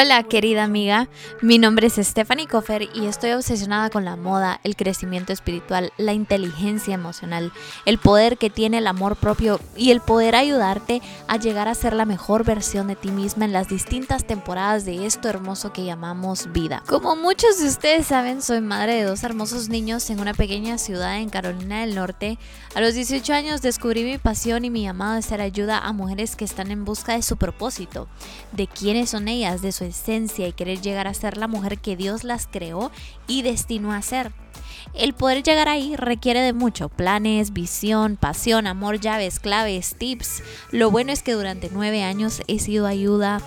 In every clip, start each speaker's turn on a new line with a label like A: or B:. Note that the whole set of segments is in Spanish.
A: Hola querida amiga, mi nombre es Stephanie Koffer y estoy obsesionada con la moda, el crecimiento espiritual, la inteligencia emocional, el poder que tiene el amor propio y el poder ayudarte a llegar a ser la mejor versión de ti misma en las distintas temporadas de esto hermoso que llamamos vida. Como muchos de ustedes saben, soy madre de dos hermosos niños en una pequeña ciudad en Carolina del Norte. A los 18 años descubrí mi pasión y mi llamado de ser ayuda a mujeres que están en busca de su propósito, de quiénes son ellas, de su esencia y querer llegar a ser la mujer que Dios las creó y destinó a ser. El poder llegar ahí requiere de mucho, planes, visión, pasión, amor, llaves, claves, tips. Lo bueno es que durante nueve años he sido ayuda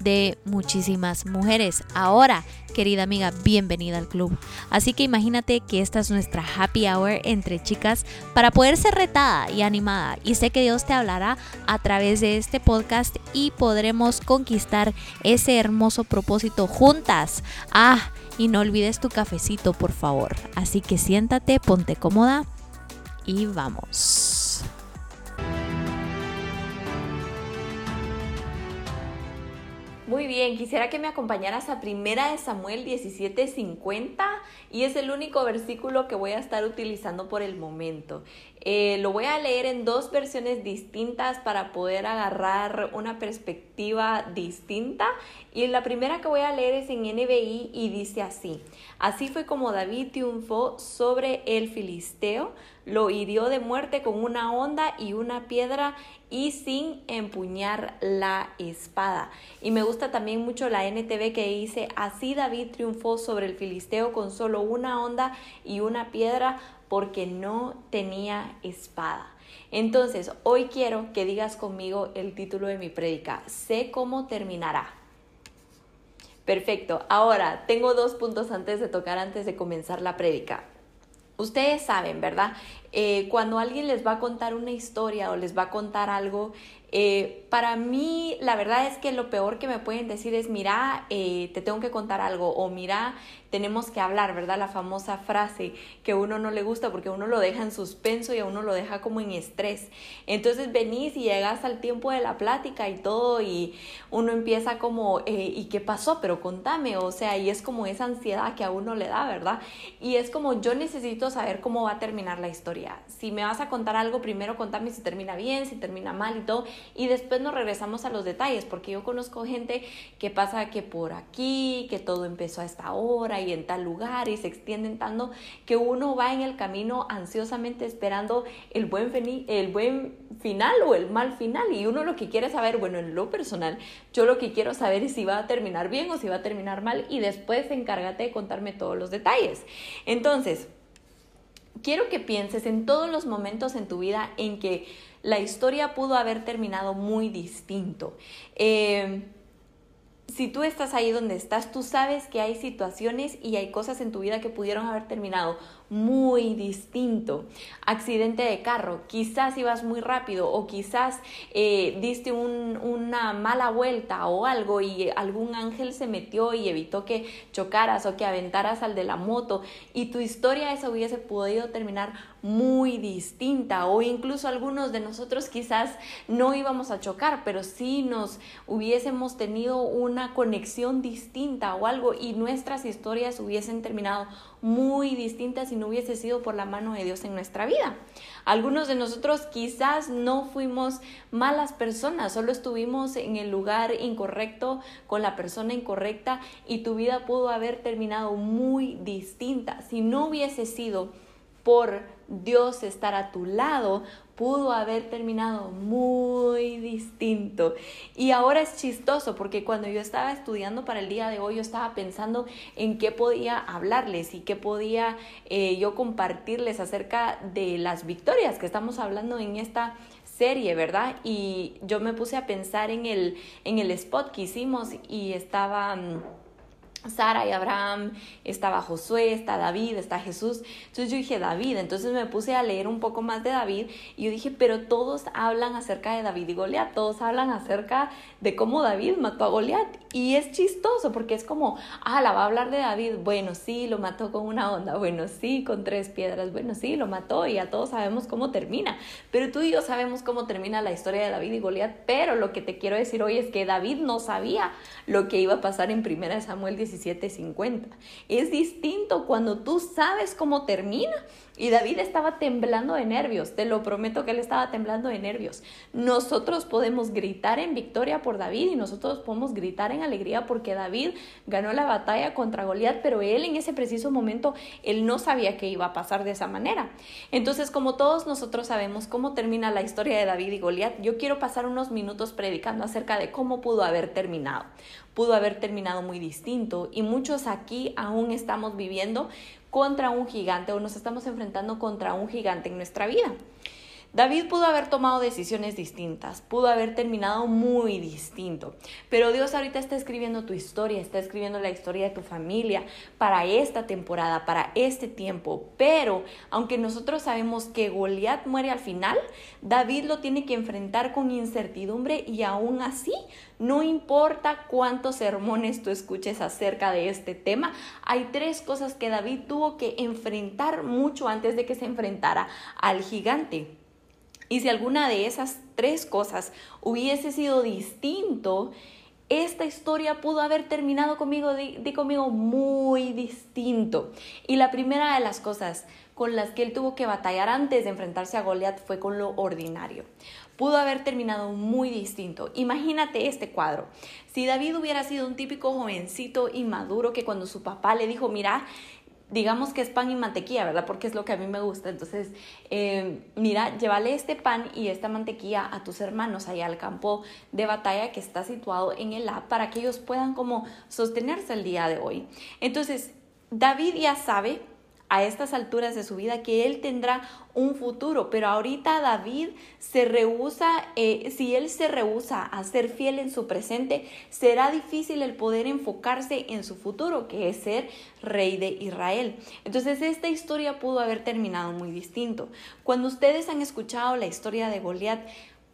A: de muchísimas mujeres. Ahora, querida amiga, bienvenida al club. Así que imagínate que esta es nuestra happy hour entre chicas para poder ser retada y animada. Y sé que Dios te hablará a través de este podcast y podremos conquistar ese hermoso propósito juntas. Ah, y no olvides tu cafecito, por favor. Así que siéntate, ponte cómoda y vamos. Muy bien, quisiera que me acompañaras a Primera de Samuel 17:50 y es el único versículo que voy a estar utilizando por el momento. Eh, lo voy a leer en dos versiones distintas para poder agarrar una perspectiva distinta y la primera que voy a leer es en NBI y dice así, así fue como David triunfó sobre el filisteo, lo hirió de muerte con una onda y una piedra y sin empuñar la espada. Y me gusta también mucho la NTV que dice, así David triunfó sobre el filisteo con solo una onda y una piedra porque no tenía espada. Entonces, hoy quiero que digas conmigo el título de mi prédica, sé cómo terminará. Perfecto, ahora tengo dos puntos antes de tocar, antes de comenzar la prédica. Ustedes saben, ¿verdad? Eh, cuando alguien les va a contar una historia o les va a contar algo, eh, para mí la verdad es que lo peor que me pueden decir es, mira, eh, te tengo que contar algo o mira, tenemos que hablar, ¿verdad? La famosa frase que a uno no le gusta porque uno lo deja en suspenso y a uno lo deja como en estrés. Entonces venís y llegas al tiempo de la plática y todo y uno empieza como, eh, ¿y qué pasó? Pero contame, o sea, y es como esa ansiedad que a uno le da, ¿verdad? Y es como yo necesito saber cómo va a terminar la historia. Si me vas a contar algo, primero contame si termina bien, si termina mal y todo, y después nos regresamos a los detalles, porque yo conozco gente que pasa que por aquí, que todo empezó a esta hora, y en tal lugar y se extienden tanto que uno va en el camino ansiosamente esperando el buen, el buen final o el mal final y uno lo que quiere saber, bueno, en lo personal, yo lo que quiero saber es si va a terminar bien o si va a terminar mal y después encárgate de contarme todos los detalles. Entonces, quiero que pienses en todos los momentos en tu vida en que la historia pudo haber terminado muy distinto. Eh, si tú estás ahí donde estás, tú sabes que hay situaciones y hay cosas en tu vida que pudieron haber terminado muy distinto. Accidente de carro, quizás ibas muy rápido o quizás eh, diste una mala vuelta o algo y algún ángel se metió y evitó que chocaras o que aventaras al de la moto y tu historia esa hubiese podido terminar muy distinta o incluso algunos de nosotros quizás no íbamos a chocar, pero sí nos hubiésemos tenido una conexión distinta o algo y nuestras historias hubiesen terminado muy distintas si no hubiese sido por la mano de Dios en nuestra vida. Algunos de nosotros quizás no fuimos malas personas, solo estuvimos en el lugar incorrecto con la persona incorrecta y tu vida pudo haber terminado muy distinta. Si no hubiese sido por Dios estar a tu lado, pudo haber terminado muy distinto. Y ahora es chistoso porque cuando yo estaba estudiando para el día de hoy, yo estaba pensando en qué podía hablarles y qué podía eh, yo compartirles acerca de las victorias que estamos hablando en esta serie, ¿verdad? Y yo me puse a pensar en el, en el spot que hicimos y estaba... Sara y Abraham, estaba Josué, está David, está Jesús. Entonces yo dije David, entonces me puse a leer un poco más de David y yo dije, pero todos hablan acerca de David y Goliat, todos hablan acerca de cómo David mató a Goliat. Y es chistoso porque es como, ah, la va a hablar de David, bueno, sí, lo mató con una onda, bueno, sí, con tres piedras, bueno, sí, lo mató y ya todos sabemos cómo termina. Pero tú y yo sabemos cómo termina la historia de David y Goliat, pero lo que te quiero decir hoy es que David no sabía lo que iba a pasar en 1 Samuel 17 17:50. Es distinto cuando tú sabes cómo termina. Y David estaba temblando de nervios, te lo prometo que él estaba temblando de nervios. Nosotros podemos gritar en victoria por David y nosotros podemos gritar en alegría porque David ganó la batalla contra Goliat, pero él en ese preciso momento, él no sabía que iba a pasar de esa manera. Entonces, como todos nosotros sabemos cómo termina la historia de David y Goliat, yo quiero pasar unos minutos predicando acerca de cómo pudo haber terminado pudo haber terminado muy distinto y muchos aquí aún estamos viviendo contra un gigante o nos estamos enfrentando contra un gigante en nuestra vida. David pudo haber tomado decisiones distintas, pudo haber terminado muy distinto, pero Dios ahorita está escribiendo tu historia, está escribiendo la historia de tu familia para esta temporada, para este tiempo. Pero aunque nosotros sabemos que Goliat muere al final, David lo tiene que enfrentar con incertidumbre y aún así, no importa cuántos sermones tú escuches acerca de este tema, hay tres cosas que David tuvo que enfrentar mucho antes de que se enfrentara al gigante. Y si alguna de esas tres cosas hubiese sido distinto, esta historia pudo haber terminado conmigo, di, conmigo, muy distinto. Y la primera de las cosas con las que él tuvo que batallar antes de enfrentarse a Goliat fue con lo ordinario. Pudo haber terminado muy distinto. Imagínate este cuadro. Si David hubiera sido un típico jovencito inmaduro que cuando su papá le dijo, mira, digamos que es pan y mantequilla, ¿verdad? Porque es lo que a mí me gusta. Entonces, eh, mira, llévale este pan y esta mantequilla a tus hermanos allá al campo de batalla que está situado en el A para que ellos puedan como sostenerse el día de hoy. Entonces, David ya sabe a estas alturas de su vida que él tendrá un futuro, pero ahorita David se rehúsa, eh, si él se rehúsa a ser fiel en su presente, será difícil el poder enfocarse en su futuro, que es ser rey de Israel. Entonces esta historia pudo haber terminado muy distinto. Cuando ustedes han escuchado la historia de Goliat,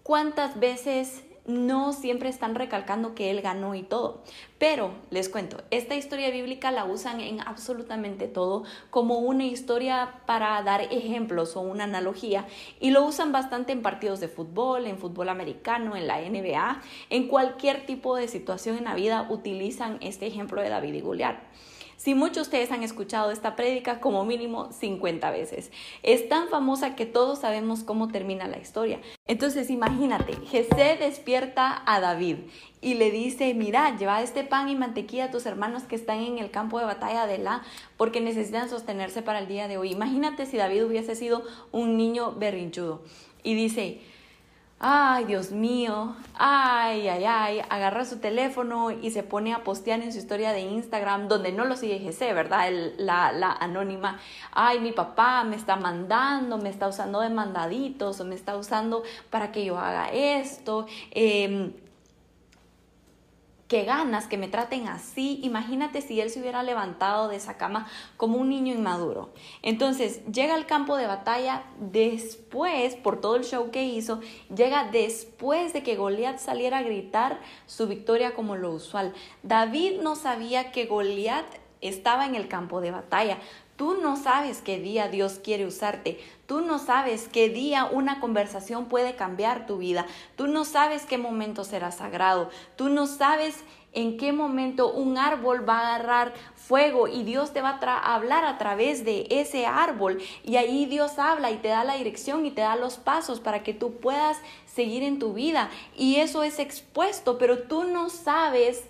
A: ¿cuántas veces no siempre están recalcando que él ganó y todo. Pero les cuento, esta historia bíblica la usan en absolutamente todo como una historia para dar ejemplos o una analogía y lo usan bastante en partidos de fútbol, en fútbol americano, en la NBA, en cualquier tipo de situación en la vida utilizan este ejemplo de David y Goliat. Si muchos de ustedes han escuchado esta prédica como mínimo 50 veces. Es tan famosa que todos sabemos cómo termina la historia. Entonces imagínate, Jesé despierta a David y le dice, mira, lleva este pan y mantequilla a tus hermanos que están en el campo de batalla de la, porque necesitan sostenerse para el día de hoy. Imagínate si David hubiese sido un niño berrinchudo. Y dice, ay, Dios mío, ay, ay, ay, agarra su teléfono y se pone a postear en su historia de Instagram, donde no lo sigue GC, ¿verdad? la, la, anónima, ay, mi papá me está mandando, me está usando de mandaditos, o me está usando para que yo haga esto. Eh, qué ganas que me traten así. Imagínate si él se hubiera levantado de esa cama como un niño inmaduro. Entonces llega al campo de batalla después, por todo el show que hizo, llega después de que Goliat saliera a gritar su victoria como lo usual. David no sabía que Goliat estaba en el campo de batalla. Tú no sabes qué día Dios quiere usarte. Tú no sabes qué día una conversación puede cambiar tu vida. Tú no sabes qué momento será sagrado. Tú no sabes en qué momento un árbol va a agarrar fuego y Dios te va a hablar a través de ese árbol. Y ahí Dios habla y te da la dirección y te da los pasos para que tú puedas seguir en tu vida. Y eso es expuesto, pero tú no sabes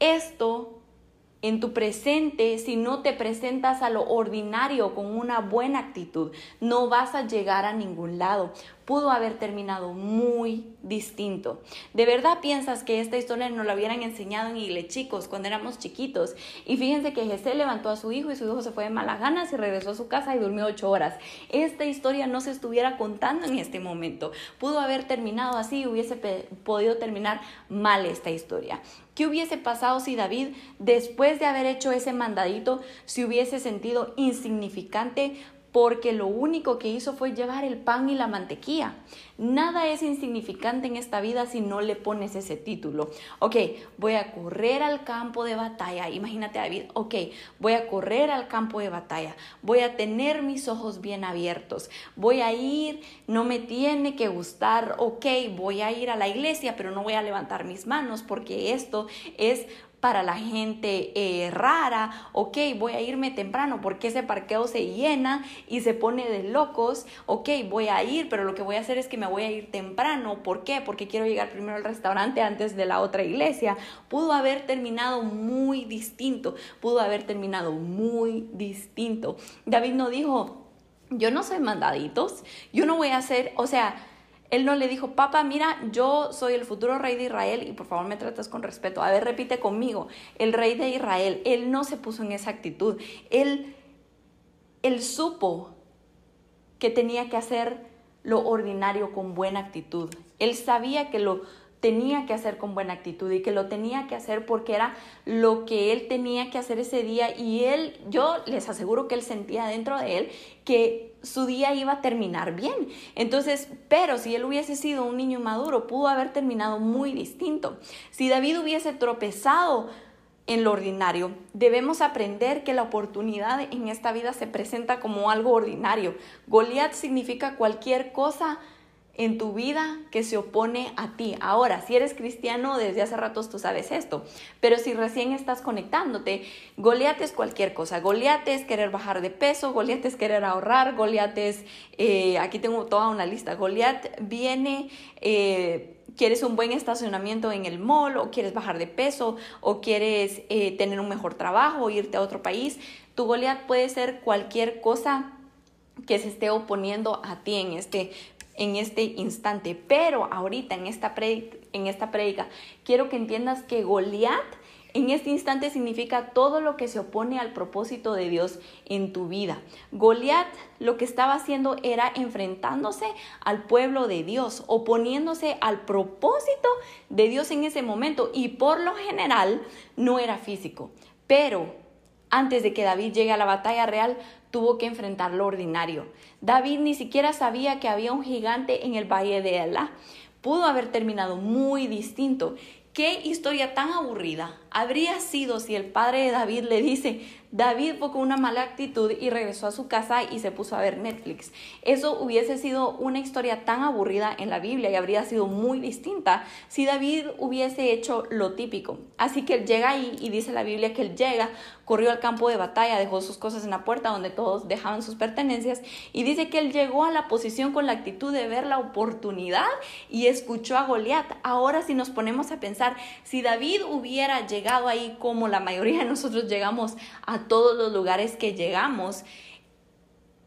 A: esto en tu presente, si no te presentas a lo ordinario con una buena actitud, no vas a llegar a ningún lado. Pudo haber terminado muy distinto. ¿De verdad piensas que esta historia nos la hubieran enseñado en Iglesia Chicos cuando éramos chiquitos? Y fíjense que Jesús levantó a su hijo y su hijo se fue de malas ganas y regresó a su casa y durmió ocho horas. Esta historia no se estuviera contando en este momento. Pudo haber terminado así y hubiese podido terminar mal esta historia. ¿Qué hubiese pasado si David, después de haber hecho ese mandadito, se hubiese sentido insignificante porque lo único que hizo fue llevar el pan y la mantequilla. Nada es insignificante en esta vida si no le pones ese título. Ok, voy a correr al campo de batalla. Imagínate David, ok, voy a correr al campo de batalla. Voy a tener mis ojos bien abiertos. Voy a ir, no me tiene que gustar, ok, voy a ir a la iglesia, pero no voy a levantar mis manos porque esto es para la gente eh, rara, ok, voy a irme temprano porque ese parqueo se llena y se pone de locos, ok, voy a ir, pero lo que voy a hacer es que me voy a ir temprano, ¿por qué? Porque quiero llegar primero al restaurante antes de la otra iglesia. Pudo haber terminado muy distinto, pudo haber terminado muy distinto. David no dijo, yo no soy mandaditos, yo no voy a hacer, o sea, él no le dijo, papá, mira, yo soy el futuro rey de Israel y por favor me tratas con respeto. A ver, repite conmigo, el rey de Israel. Él no se puso en esa actitud. Él, él supo que tenía que hacer lo ordinario con buena actitud. Él sabía que lo tenía que hacer con buena actitud y que lo tenía que hacer porque era lo que él tenía que hacer ese día y él, yo les aseguro que él sentía dentro de él que su día iba a terminar bien. Entonces, pero si él hubiese sido un niño maduro, pudo haber terminado muy distinto. Si David hubiese tropezado en lo ordinario, debemos aprender que la oportunidad en esta vida se presenta como algo ordinario. Goliat significa cualquier cosa en tu vida que se opone a ti. Ahora, si eres cristiano, desde hace ratos tú sabes esto, pero si recién estás conectándote, Goliat es cualquier cosa. Goliat es querer bajar de peso, Goliat es querer ahorrar, Goliat es, eh, aquí tengo toda una lista, Goliat viene... Eh, quieres un buen estacionamiento en el mall o quieres bajar de peso o quieres eh, tener un mejor trabajo irte a otro país, tu Goliat puede ser cualquier cosa que se esté oponiendo a ti en este en este instante. Pero ahorita en esta predica, en esta quiero que entiendas que Goliat en este instante significa todo lo que se opone al propósito de Dios en tu vida. Goliat lo que estaba haciendo era enfrentándose al pueblo de Dios, oponiéndose al propósito de Dios en ese momento y por lo general no era físico. Pero antes de que David llegue a la batalla real, tuvo que enfrentar lo ordinario. David ni siquiera sabía que había un gigante en el valle de Elá. Pudo haber terminado muy distinto. Qué historia tan aburrida habría sido si el padre de David le dice, David fue con una mala actitud y regresó a su casa y se puso a ver Netflix. Eso hubiese sido una historia tan aburrida en la Biblia y habría sido muy distinta si David hubiese hecho lo típico. Así que él llega ahí y dice la Biblia que él llega, corrió al campo de batalla, dejó sus cosas en la puerta donde todos dejaban sus pertenencias y dice que él llegó a la posición con la actitud de ver la oportunidad y escuchó a Goliat. Ahora si nos ponemos a pensar, si David hubiera llegado ahí como la mayoría de nosotros llegamos a todos los lugares que llegamos,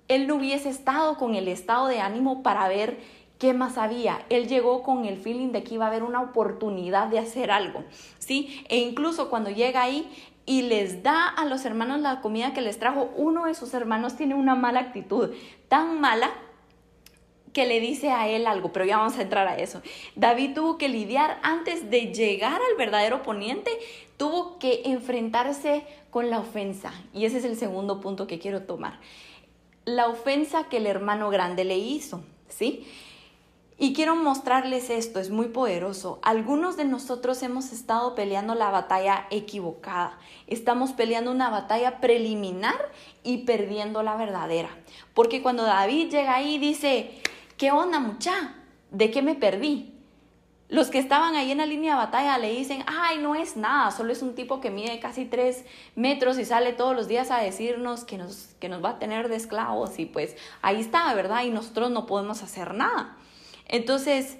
A: él no hubiese estado con el estado de ánimo para ver qué más había. Él llegó con el feeling de que iba a haber una oportunidad de hacer algo, ¿sí? E incluso cuando llega ahí y les da a los hermanos la comida que les trajo, uno de sus hermanos tiene una mala actitud, tan mala que le dice a él algo, pero ya vamos a entrar a eso. David tuvo que lidiar antes de llegar al verdadero oponente, tuvo que enfrentarse con la ofensa. Y ese es el segundo punto que quiero tomar. La ofensa que el hermano grande le hizo, ¿sí? Y quiero mostrarles esto, es muy poderoso. Algunos de nosotros hemos estado peleando la batalla equivocada. Estamos peleando una batalla preliminar y perdiendo la verdadera. Porque cuando David llega ahí dice, ¿qué onda mucha? ¿De qué me perdí? Los que estaban ahí en la línea de batalla le dicen, ay, no es nada, solo es un tipo que mide casi tres metros y sale todos los días a decirnos que nos, que nos va a tener de esclavos y pues ahí está, ¿verdad? Y nosotros no podemos hacer nada. Entonces,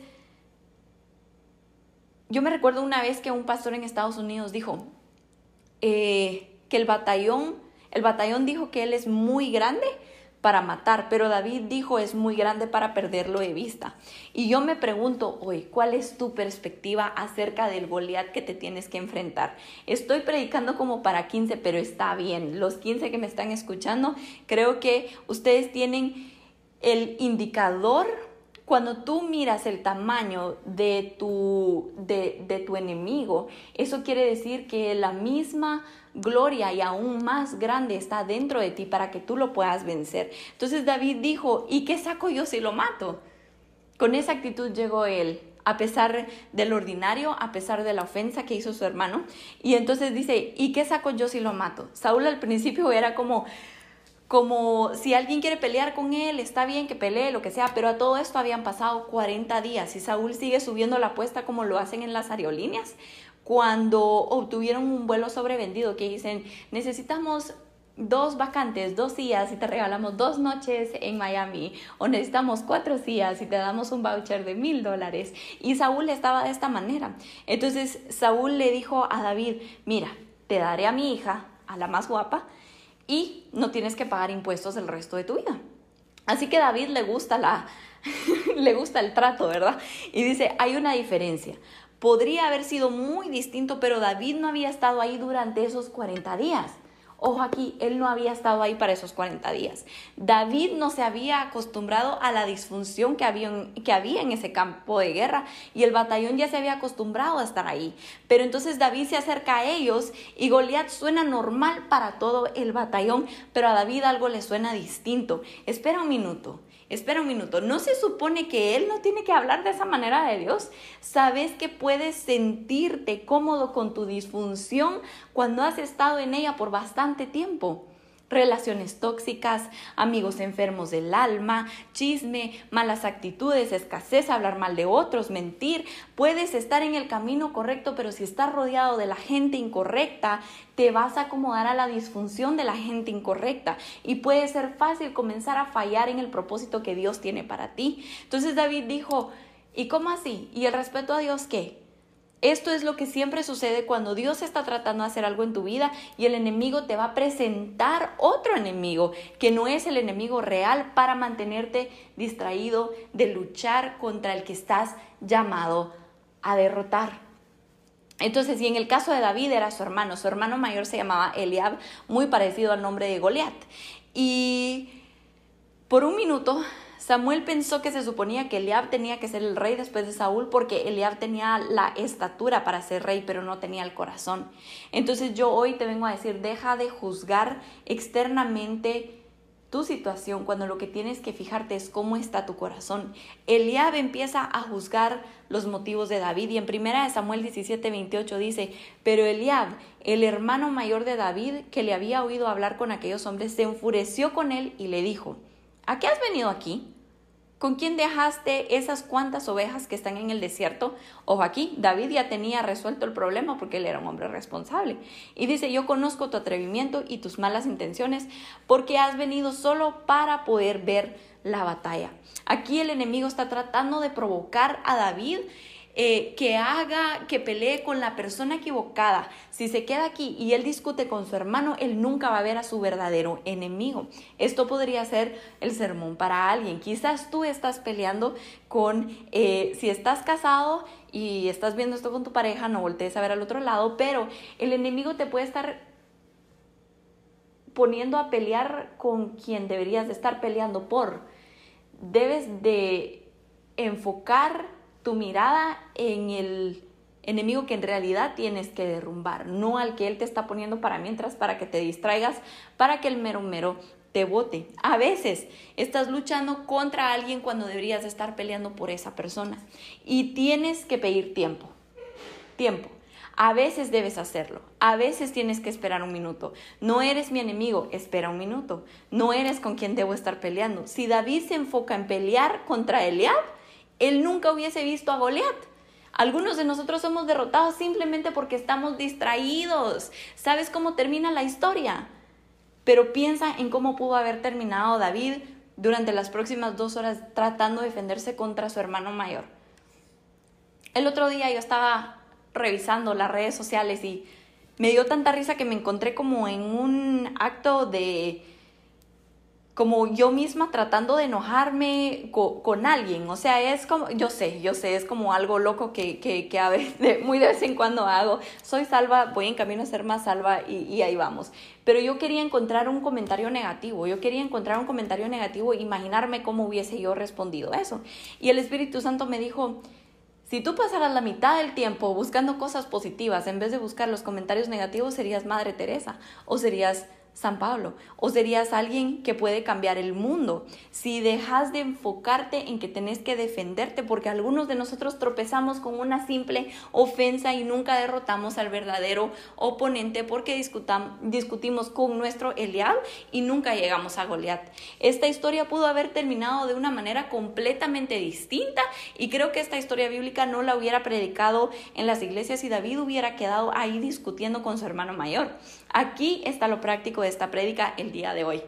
A: yo me recuerdo una vez que un pastor en Estados Unidos dijo eh, que el batallón, el batallón dijo que él es muy grande para matar, pero David dijo es muy grande para perderlo de vista. Y yo me pregunto hoy, ¿cuál es tu perspectiva acerca del Goliat que te tienes que enfrentar? Estoy predicando como para 15, pero está bien. Los 15 que me están escuchando, creo que ustedes tienen el indicador cuando tú miras el tamaño de tu, de, de tu enemigo, eso quiere decir que la misma gloria y aún más grande está dentro de ti para que tú lo puedas vencer. Entonces David dijo, ¿y qué saco yo si lo mato? Con esa actitud llegó él, a pesar del ordinario, a pesar de la ofensa que hizo su hermano. Y entonces dice, ¿y qué saco yo si lo mato? Saúl al principio era como, como si alguien quiere pelear con él, está bien que pelee, lo que sea, pero a todo esto habían pasado 40 días y Saúl sigue subiendo la apuesta como lo hacen en las aerolíneas cuando obtuvieron un vuelo sobrevendido que dicen, necesitamos dos vacantes, dos días y te regalamos dos noches en Miami o necesitamos cuatro días y te damos un voucher de mil dólares. Y Saúl estaba de esta manera. Entonces Saúl le dijo a David, mira, te daré a mi hija, a la más guapa, y no tienes que pagar impuestos el resto de tu vida. Así que David le gusta la le gusta el trato, ¿verdad? Y dice, hay una diferencia podría haber sido muy distinto, pero David no había estado ahí durante esos 40 días. Ojo aquí, él no había estado ahí para esos 40 días. David no se había acostumbrado a la disfunción que había, que había en ese campo de guerra y el batallón ya se había acostumbrado a estar ahí. Pero entonces David se acerca a ellos y Goliat suena normal para todo el batallón, pero a David algo le suena distinto. Espera un minuto espera un minuto, ¿no se supone que Él no tiene que hablar de esa manera de Dios? ¿Sabes que puedes sentirte cómodo con tu disfunción cuando has estado en ella por bastante tiempo? Relaciones tóxicas, amigos enfermos del alma, chisme, malas actitudes, escasez, hablar mal de otros, mentir. Puedes estar en el camino correcto, pero si estás rodeado de la gente incorrecta, te vas a acomodar a la disfunción de la gente incorrecta y puede ser fácil comenzar a fallar en el propósito que Dios tiene para ti. Entonces David dijo, ¿y cómo así? ¿Y el respeto a Dios qué? Esto es lo que siempre sucede cuando Dios está tratando de hacer algo en tu vida y el enemigo te va a presentar otro enemigo que no es el enemigo real para mantenerte distraído de luchar contra el que estás llamado a derrotar. Entonces, y en el caso de David era su hermano, su hermano mayor se llamaba Eliab, muy parecido al nombre de Goliat. Y por un minuto Samuel pensó que se suponía que Eliab tenía que ser el rey después de Saúl porque Eliab tenía la estatura para ser rey, pero no tenía el corazón. Entonces yo hoy te vengo a decir, deja de juzgar externamente tu situación cuando lo que tienes que fijarte es cómo está tu corazón. Eliab empieza a juzgar los motivos de David y en primera de Samuel 17, 28 dice, pero Eliab, el hermano mayor de David, que le había oído hablar con aquellos hombres, se enfureció con él y le dijo, ¿a qué has venido aquí? ¿Con quién dejaste esas cuantas ovejas que están en el desierto? Ojo aquí, David ya tenía resuelto el problema porque él era un hombre responsable. Y dice, yo conozco tu atrevimiento y tus malas intenciones porque has venido solo para poder ver la batalla. Aquí el enemigo está tratando de provocar a David eh, que haga, que pelee con la persona equivocada. Si se queda aquí y él discute con su hermano, él nunca va a ver a su verdadero enemigo. Esto podría ser el sermón para alguien. Quizás tú estás peleando con, eh, si estás casado y estás viendo esto con tu pareja, no voltees a ver al otro lado, pero el enemigo te puede estar poniendo a pelear con quien deberías de estar peleando por. Debes de enfocar tu mirada en el enemigo que en realidad tienes que derrumbar, no al que él te está poniendo para mientras, para que te distraigas, para que el mero mero te vote. A veces estás luchando contra alguien cuando deberías estar peleando por esa persona y tienes que pedir tiempo. Tiempo. A veces debes hacerlo, a veces tienes que esperar un minuto. No eres mi enemigo, espera un minuto. No eres con quien debo estar peleando. Si David se enfoca en pelear contra Eliab, él nunca hubiese visto a Goliat. Algunos de nosotros somos derrotados simplemente porque estamos distraídos. ¿Sabes cómo termina la historia? Pero piensa en cómo pudo haber terminado David durante las próximas dos horas tratando de defenderse contra su hermano mayor. El otro día yo estaba revisando las redes sociales y me dio tanta risa que me encontré como en un acto de como yo misma tratando de enojarme con, alguien. O sea, es como, yo sé, yo sé, es como algo loco que, que, a veces, muy de vez en cuando hago. Soy salva, voy en camino a ser más salva y, y ahí vamos. Pero yo quería encontrar un comentario negativo, yo quería encontrar un comentario negativo, imaginarme cómo hubiese yo respondido eso. Y el Espíritu Santo me dijo, si tú pasaras la mitad del tiempo buscando cosas positivas en vez de buscar los comentarios negativos, serías Madre Teresa o serías San Pablo, o serías alguien que puede cambiar el mundo. Si dejas de enfocarte en que tenés que defenderte, porque algunos de nosotros tropezamos con una simple ofensa y nunca derrotamos al verdadero oponente porque discutimos con nuestro Eliab y nunca llegamos a Goliat. Esta historia pudo haber terminado de una manera completamente distinta y creo que esta historia bíblica no la hubiera predicado en las iglesias y David hubiera quedado ahí discutiendo con su hermano mayor. Aquí está lo práctico de esta prédica el día de hoy.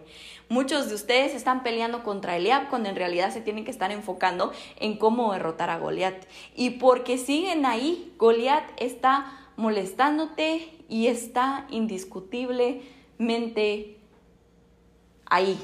A: Muchos de ustedes están peleando contra Eliab cuando en realidad se tienen que estar enfocando en cómo derrotar a Goliat. Y porque siguen ahí, Goliat está molestándote y está indiscutiblemente ahí.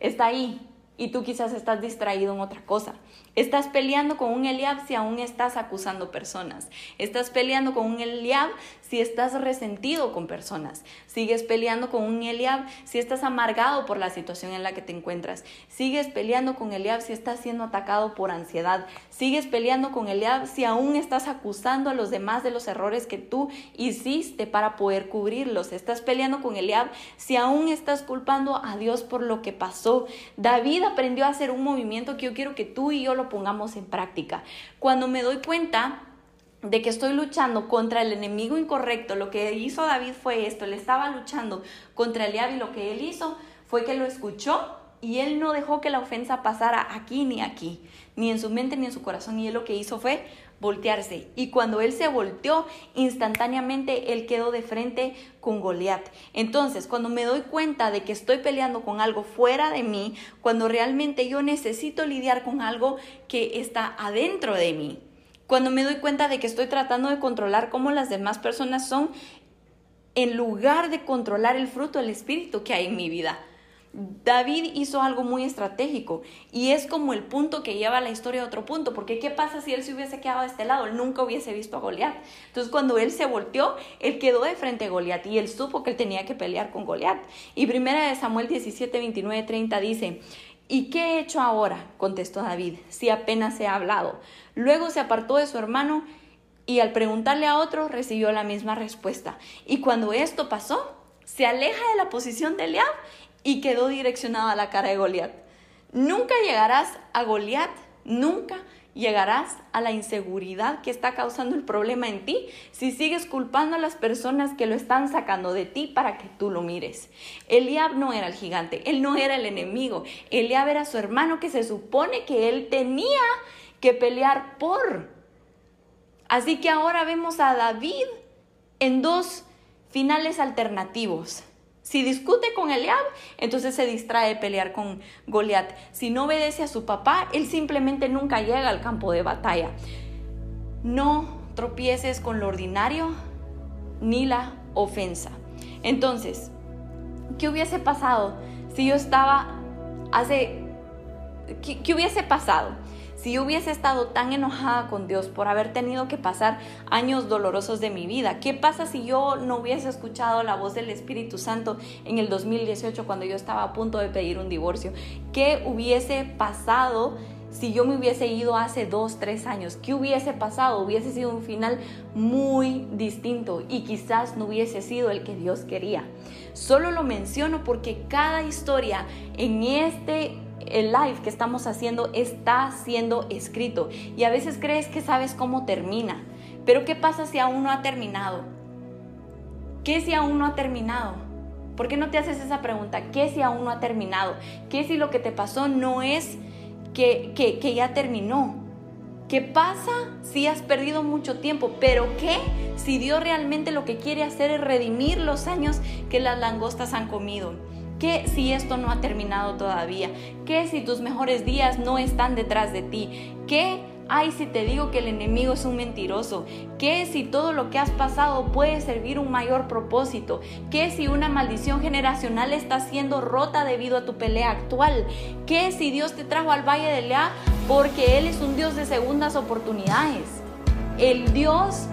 A: Está ahí. Y tú quizás estás distraído en otra cosa. Estás peleando con un Eliab si aún estás acusando personas. Estás peleando con un Eliab si estás resentido con personas. Sigues peleando con un Eliab si estás amargado por la situación en la que te encuentras. Sigues peleando con Eliab si estás siendo atacado por ansiedad. Sigues peleando con Eliab si aún estás acusando a los demás de los errores que tú hiciste para poder cubrirlos. Estás peleando con Eliab si aún estás culpando a Dios por lo que pasó. David aprendió a hacer un movimiento que yo quiero que tú y yo lo pongamos en práctica. Cuando me doy cuenta de que estoy luchando contra el enemigo incorrecto, lo que hizo David fue esto, él estaba luchando contra Eliab y lo que él hizo fue que lo escuchó y él no dejó que la ofensa pasara aquí ni aquí, ni en su mente ni en su corazón, y él lo que hizo fue voltearse. Y cuando él se volteó, instantáneamente él quedó de frente con Goliat. Entonces, cuando me doy cuenta de que estoy peleando con algo fuera de mí, cuando realmente yo necesito lidiar con algo que está adentro de mí, cuando me doy cuenta de que estoy tratando de controlar cómo las demás personas son, en lugar de controlar el fruto del Espíritu que hay en mi vida. David hizo algo muy estratégico y es como el punto que lleva la historia a otro punto, porque ¿qué pasa si él se hubiese quedado de este lado? Él nunca hubiese visto a Goliat. Entonces cuando él se volteó, él quedó de frente a Goliat y él supo que él tenía que pelear con Goliat. Y primera de Samuel 17, 29, 30 dice, ¿y qué he hecho ahora? contestó David, si apenas he hablado. Luego se apartó de su hermano y al preguntarle a otro recibió la misma respuesta. Y cuando esto pasó, se aleja de la posición de Eliab y quedó direccionado a la cara de Goliat. Nunca llegarás a Goliat, nunca llegarás a la inseguridad que está causando el problema en ti si sigues culpando a las personas que lo están sacando de ti para que tú lo mires. Eliab no era el gigante, él no era el enemigo, Eliab era su hermano que se supone que él tenía que pelear por. Así que ahora vemos a David en dos finales alternativos. Si discute con Eliab, entonces se distrae de pelear con Goliat. Si no obedece a su papá, él simplemente nunca llega al campo de batalla. No tropieces con lo ordinario ni la ofensa. Entonces, ¿qué hubiese pasado si yo estaba hace... ¿Qué, hubiese pasado? Si yo hubiese estado tan enojada con Dios por haber tenido que pasar años dolorosos de mi vida, ¿qué pasa si yo no hubiese escuchado la voz del Espíritu Santo en el 2018 cuando yo estaba a punto de pedir un divorcio? ¿Qué hubiese pasado? si yo me hubiese ido hace dos, tres años, ¿qué hubiese pasado? Hubiese sido un final muy distinto y quizás no hubiese sido el que Dios quería. Solo lo menciono porque cada historia en este el live que estamos haciendo está siendo escrito y a veces crees que sabes cómo termina. Pero ¿qué pasa si aún no ha terminado? ¿Qué si aún no ha terminado? ¿Por qué no te haces esa pregunta? ¿Qué si aún no ha terminado? ¿Qué si lo que te pasó no es que, que, que ya terminó? ¿Qué pasa si has perdido mucho tiempo? Pero ¿qué si Dios realmente lo que quiere hacer es redimir los años que las langostas han comido? ¿Qué si esto no ha terminado todavía? ¿Qué si tus mejores días no están detrás de ti? ¿Qué Ay, si te digo que el enemigo es un mentiroso. ¿Qué si todo lo que has pasado puede servir un mayor propósito? ¿Qué si una maldición generacional está siendo rota debido a tu pelea actual? ¿Qué si Dios te trajo al Valle de Lea porque Él es un Dios de segundas oportunidades? El Dios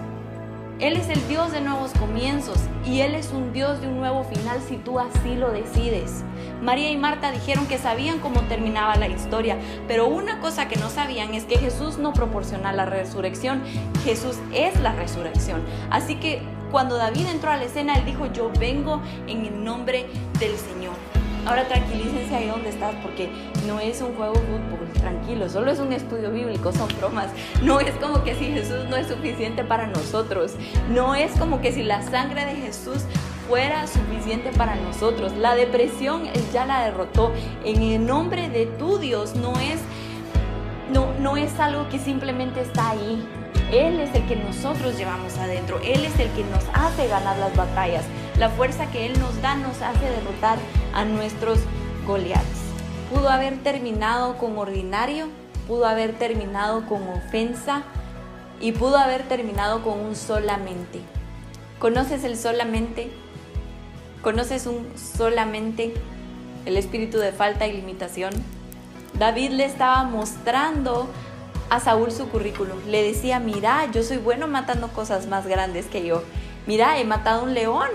A: él es el Dios de nuevos comienzos y Él es un Dios de un nuevo final si tú así lo decides. María y Marta dijeron que sabían cómo terminaba la historia, pero una cosa que no sabían es que Jesús no proporciona la resurrección, Jesús es la resurrección. Así que cuando David entró a la escena, él dijo, yo vengo en el nombre del Señor. Ahora tranquilícense ahí donde estás porque no es un juego de fútbol, tranquilo, solo es un estudio bíblico, son bromas. No es como que si Jesús no es suficiente para nosotros, no es como que si la sangre de Jesús fuera suficiente para nosotros. La depresión Él ya la derrotó. En el nombre de tu Dios no es, no, no es algo que simplemente está ahí. Él es el que nosotros llevamos adentro. Él es el que nos hace ganar las batallas. La fuerza que Él nos da nos hace derrotar a nuestros Goliaths. Pudo haber terminado con ordinario, pudo haber terminado con ofensa y pudo haber terminado con un solamente. ¿Conoces el solamente? ¿Conoces un solamente el espíritu de falta y limitación? David le estaba mostrando a Saúl su currículum. Le decía, mira, yo soy bueno matando cosas más grandes que yo. Mira, he matado un león,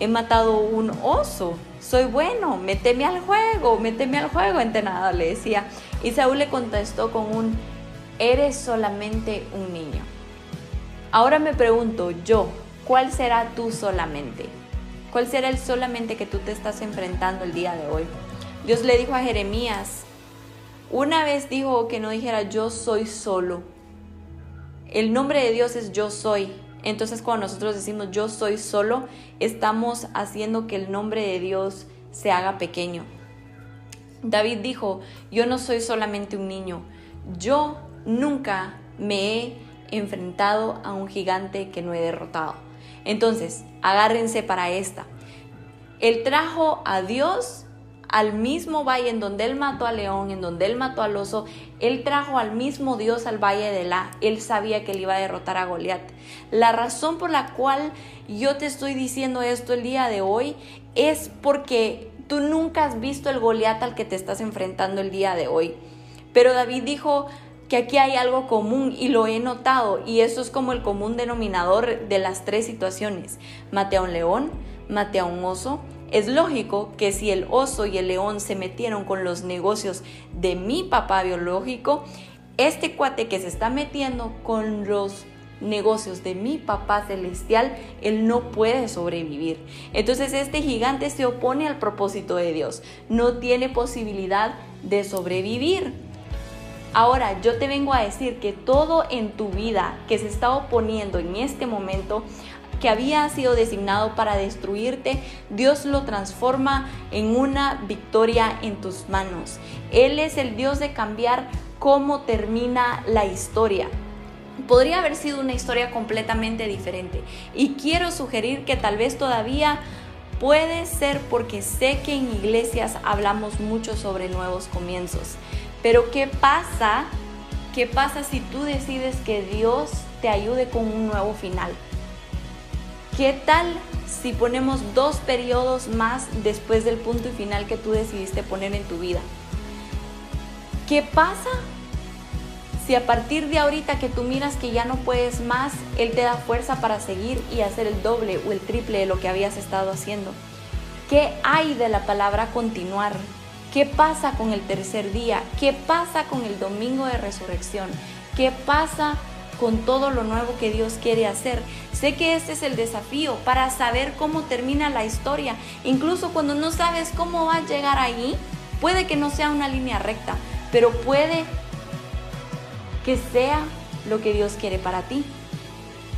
A: he matado un oso. Soy bueno, méteme al juego, méteme al juego, entrenador, le decía. Y Saúl le contestó con un, eres solamente un niño. Ahora me pregunto yo, ¿cuál será tú solamente? ¿Cuál será el solamente que tú te estás enfrentando el día de hoy? Dios le dijo a Jeremías, una vez dijo que no dijera yo soy solo. El nombre de Dios es yo soy. Entonces cuando nosotros decimos yo soy solo, estamos haciendo que el nombre de Dios se haga pequeño. David dijo, yo no soy solamente un niño, yo nunca me he enfrentado a un gigante que no he derrotado. Entonces, agárrense para esta. Él trajo a Dios al mismo valle en donde él mató al león, en donde él mató al oso, él trajo al mismo Dios al valle de La. Él sabía que él iba a derrotar a Goliat. La razón por la cual yo te estoy diciendo esto el día de hoy es porque tú nunca has visto el Goliat al que te estás enfrentando el día de hoy. Pero David dijo que aquí hay algo común y lo he notado y eso es como el común denominador de las tres situaciones. Maté a un león, maté a un oso es lógico que si el oso y el león se metieron con los negocios de mi papá biológico, este cuate que se está metiendo con los negocios de mi papá celestial, él no puede sobrevivir. Entonces este gigante se opone al propósito de Dios, no tiene posibilidad de sobrevivir. Ahora yo te vengo a decir que todo en tu vida que se está oponiendo en este momento que había sido designado para destruirte, Dios lo transforma en una victoria en tus manos. Él es el Dios de cambiar cómo termina la historia. Podría haber sido una historia completamente diferente y quiero sugerir que tal vez todavía puede ser porque sé que en iglesias hablamos mucho sobre nuevos comienzos. Pero ¿qué pasa? ¿Qué pasa si tú decides que Dios te ayude con un nuevo final? ¿Qué tal si ponemos dos periodos más después del punto y final que tú decidiste poner en tu vida? ¿Qué pasa si a partir de ahorita que tú miras que ya no puedes más, Él te da fuerza para seguir y hacer el doble o el triple de lo que habías estado haciendo? ¿Qué hay de la palabra continuar? ¿Qué pasa con el tercer día? ¿Qué pasa con el domingo de resurrección? ¿Qué pasa con todo lo nuevo que Dios quiere hacer. Sé que este es el desafío para saber cómo termina la historia. Incluso cuando no sabes cómo va a llegar ahí, puede que no sea una línea recta, pero puede que sea lo que Dios quiere para ti.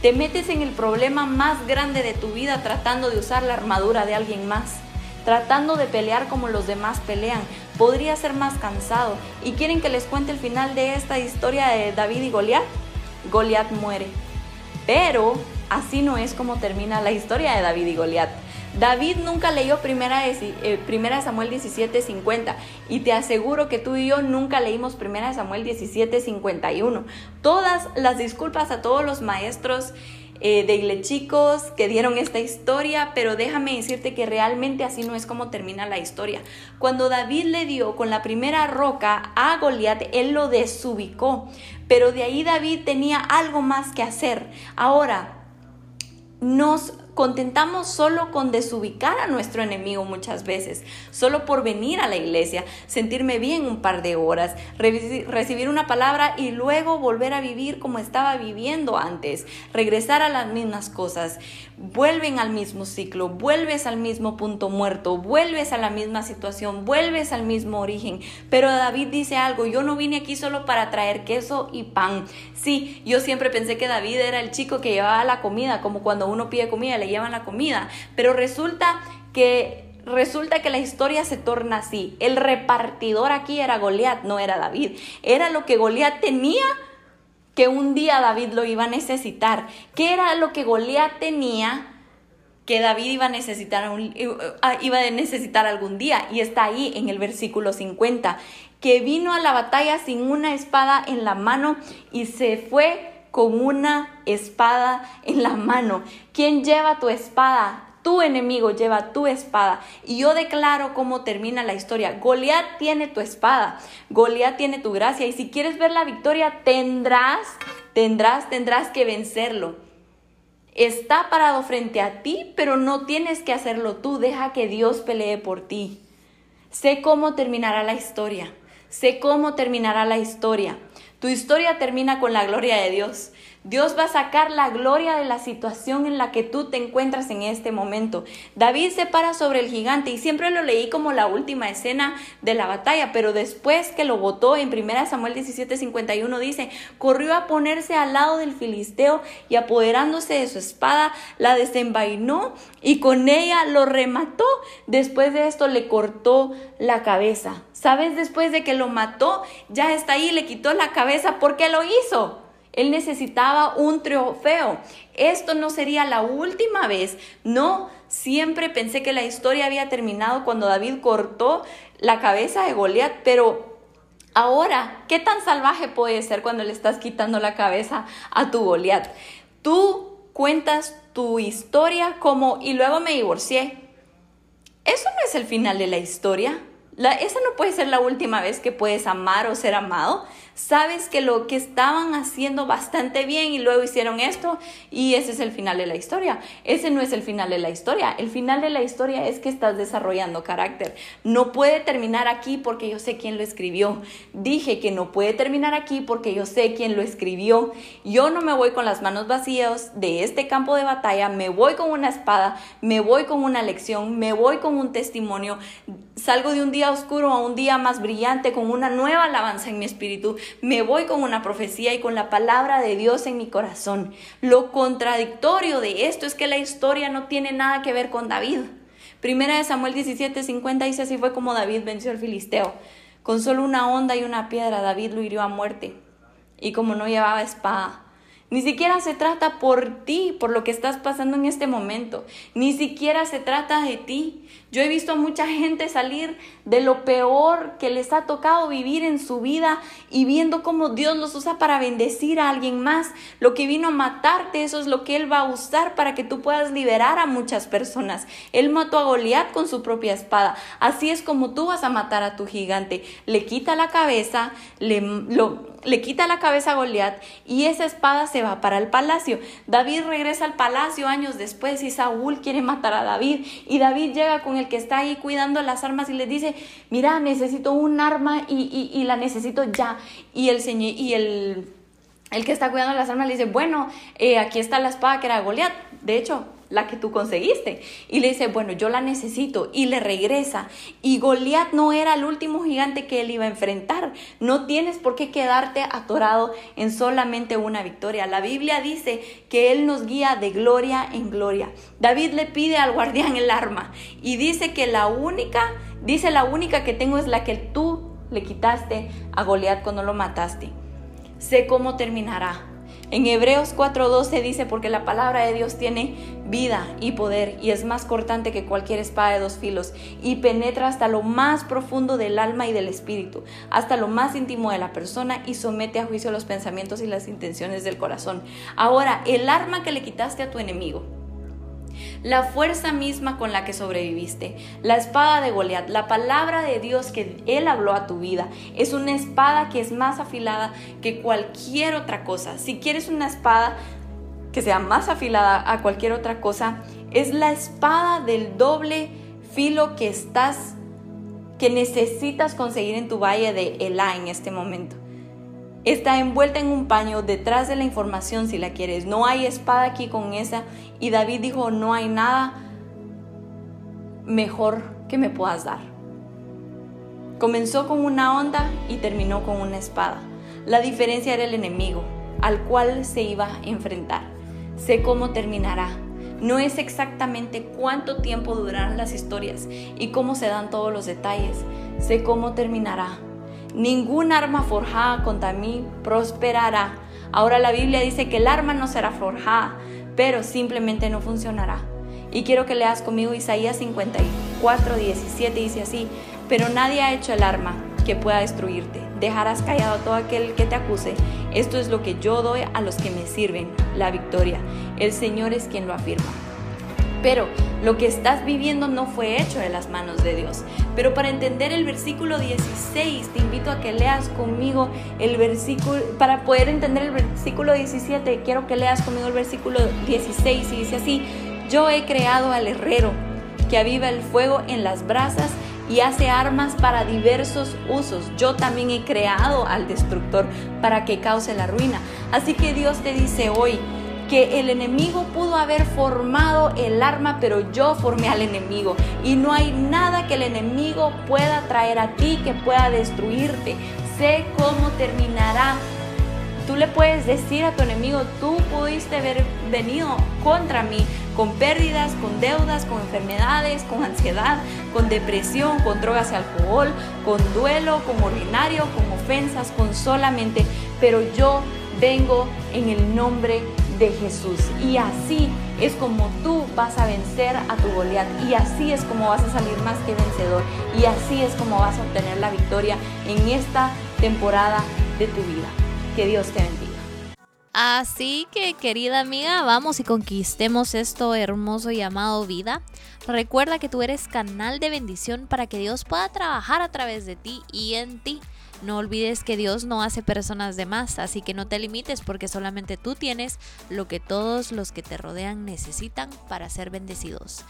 A: Te metes en el problema más grande de tu vida tratando de usar la armadura de alguien más, tratando de pelear como los demás pelean. Podría ser más cansado. ¿Y quieren que les cuente el final de esta historia de David y Goliat? Goliat muere. Pero así no es como termina la historia de David y Goliat. David nunca leyó primera, eh, primera Samuel 17:50 y te aseguro que tú y yo nunca leímos primera Samuel 17:51. Todas las disculpas a todos los maestros eh, de Ile Chicos que dieron esta historia, pero déjame decirte que realmente así no es como termina la historia. Cuando David le dio con la primera roca a Goliat, él lo desubicó, pero de ahí David tenía algo más que hacer. Ahora, nos contentamos solo con desubicar a nuestro enemigo muchas veces, solo por venir a la iglesia, sentirme bien un par de horas, recibir una palabra y luego volver a vivir como estaba viviendo antes, regresar a las mismas cosas, vuelven al mismo ciclo, vuelves al mismo punto muerto, vuelves a la misma situación, vuelves al mismo origen. Pero David dice algo, yo no vine aquí solo para traer queso y pan. Sí, yo siempre pensé que David era el chico que llevaba la comida, como cuando uno pide comida, le llevan la comida, pero resulta que resulta que la historia se torna así. El repartidor aquí era Goliat, no era David. Era lo que Goliat tenía que un día David lo iba a necesitar. ¿Qué era lo que Goliat tenía que David iba a necesitar iba a necesitar algún día y está ahí en el versículo 50 que vino a la batalla sin una espada en la mano y se fue con una espada en la mano. ¿Quién lleva tu espada? Tu enemigo lleva tu espada. Y yo declaro cómo termina la historia. Goliat tiene tu espada. Goliat tiene tu gracia. Y si quieres ver la victoria, tendrás, tendrás, tendrás que vencerlo. Está parado frente a ti, pero no tienes que hacerlo tú. Deja que Dios pelee por ti. Sé cómo terminará la historia. Sé cómo terminará la historia. Tu historia termina con la gloria de Dios. Dios va a sacar la gloria de la situación en la que tú te encuentras en este momento. David se para sobre el gigante y siempre lo leí como la última escena de la batalla, pero después que lo votó en 1 Samuel 17:51 dice, corrió a ponerse al lado del filisteo y apoderándose de su espada, la desenvainó y con ella lo remató. Después de esto le cortó la cabeza. ¿Sabes? Después de que lo mató, ya está ahí, le quitó la cabeza. ¿Por qué lo hizo? Él necesitaba un trofeo. Esto no sería la última vez. No, siempre pensé que la historia había terminado cuando David cortó la cabeza de Goliat, pero ahora, ¿qué tan salvaje puede ser cuando le estás quitando la cabeza a tu Goliat? Tú cuentas tu historia como y luego me divorcié. Eso no es el final de la historia. Esa no puede ser la última vez que puedes amar o ser amado sabes que lo que estaban haciendo bastante bien y luego hicieron esto y ese es el final de la historia. Ese no es el final de la historia. El final de la historia es que estás desarrollando carácter. No puede terminar aquí porque yo sé quién lo escribió. Dije que no puede terminar aquí porque yo sé quién lo escribió. Yo no me voy con las manos vacías de este campo de batalla, me voy con una espada, me voy con una lección, me voy con un testimonio. Salgo de un día oscuro a un día más brillante con una nueva alabanza en mi espíritu me voy con una profecía y con la palabra de Dios en mi corazón. Lo contradictorio de esto es que la historia no tiene nada que ver con David. Primera de Samuel 17, 50 dice así fue como David venció al filisteo. Con solo una onda y una piedra David lo hirió a muerte. Y como no llevaba espada, ni siquiera se trata por ti, por lo que estás pasando en este momento. Ni siquiera se trata de ti. Yo he visto a mucha gente salir de lo peor que les ha tocado vivir en su vida y viendo cómo Dios los usa para bendecir a alguien más. Lo que vino a matarte, eso es lo que Él va a usar para que tú puedas liberar a muchas personas. Él mató a Goliat con su propia espada. Así es como tú vas a matar a tu gigante. Le quita la cabeza, le, le quita la cabeza a Goliat y esa espada se va para el palacio. David regresa al palacio años después y Saúl quiere matar a David y David llega con el que está ahí cuidando las armas y le dice, mira, necesito un arma y, la necesito ya. Y el señor, y el, el que está cuidando las armas le dice, bueno, eh, aquí está la espada que era Goliat. De hecho, la que tú conseguiste. Y le dice, bueno, yo la necesito. Y le regresa. Y Goliat no era el último gigante que él iba a enfrentar. No tienes por qué quedarte atorado en solamente una victoria. La Biblia dice que Él nos guía de gloria en gloria. David le pide al guardián el arma y dice que la única, dice la única que tengo es la que tú le quitaste a Goliat cuando lo mataste. Sé cómo terminará En Hebreos 4:12 dice, porque la palabra de Dios tiene vida y poder y es más cortante que cualquier espada de dos filos y penetra hasta lo más profundo del alma y del espíritu, hasta lo más íntimo de la persona y somete a juicio los pensamientos y las intenciones del corazón. Ahora, el arma que le quitaste a tu enemigo, la fuerza misma con la que sobreviviste, la espada de Goliat, la palabra de Dios que Él habló a tu vida, es una espada que es más afilada que cualquier otra cosa. Si quieres una espada que sea más afilada a cualquier otra cosa, es la espada del doble filo que estás, que necesitas conseguir en tu valle de Elá en este momento está envuelta en un paño detrás de la información si la quieres. No hay espada aquí con esa. Y David dijo, no hay nada mejor que me puedas dar. Comenzó con una onda y terminó con una espada. La diferencia era el enemigo al cual se iba a enfrentar. Sé cómo terminará. No es exactamente cuánto tiempo durarán las historias y cómo se dan todos los detalles. Sé cómo terminará Ningún arma forjada contra mí prosperará. Ahora la Biblia dice que el arma no será forjada, pero simplemente no funcionará. Y quiero que leas conmigo Isaías 54, 17, dice así, pero nadie ha hecho el arma que pueda destruirte. Dejarás callado a todo aquel que te acuse. Esto es lo que yo doy a los que me sirven, la victoria. El Señor es quien lo afirma. Pero lo que estás viviendo no fue hecho de las manos de Dios. Pero para entender el versículo 16, te invito a que leas conmigo el versículo, para poder entender el versículo 17, quiero que leas conmigo el versículo 16 y dice así, yo he creado al herrero que aviva el fuego en las brasas y hace armas para diversos usos. Yo también he creado al destructor para que cause la ruina. Así que Dios te dice hoy, que el enemigo pudo haber formado el arma, pero yo formé al enemigo. Y no hay nada que el enemigo pueda traer a ti que pueda destruirte. Sé cómo terminará. Tú le puedes decir a tu enemigo, tú pudiste haber venido contra mí con pérdidas, con deudas, con enfermedades, con ansiedad, con depresión, con drogas y alcohol, con duelo, con ordinario, con ofensas, con solamente, pero yo vengo en el nombre de Jesús. Y así es como tú vas a vencer a tu Goliat. Y así es como vas a salir más que vencedor. Y así es como vas a obtener la victoria en esta temporada de tu vida. Que Dios te bendiga.
B: Así que querida amiga, vamos y conquistemos esto hermoso llamado vida. Recuerda que tú eres canal de bendición para que Dios pueda trabajar a través de ti y en ti. No olvides que Dios no hace personas de más, así que no te limites porque solamente tú tienes lo que todos los que te rodean necesitan para ser bendecidos.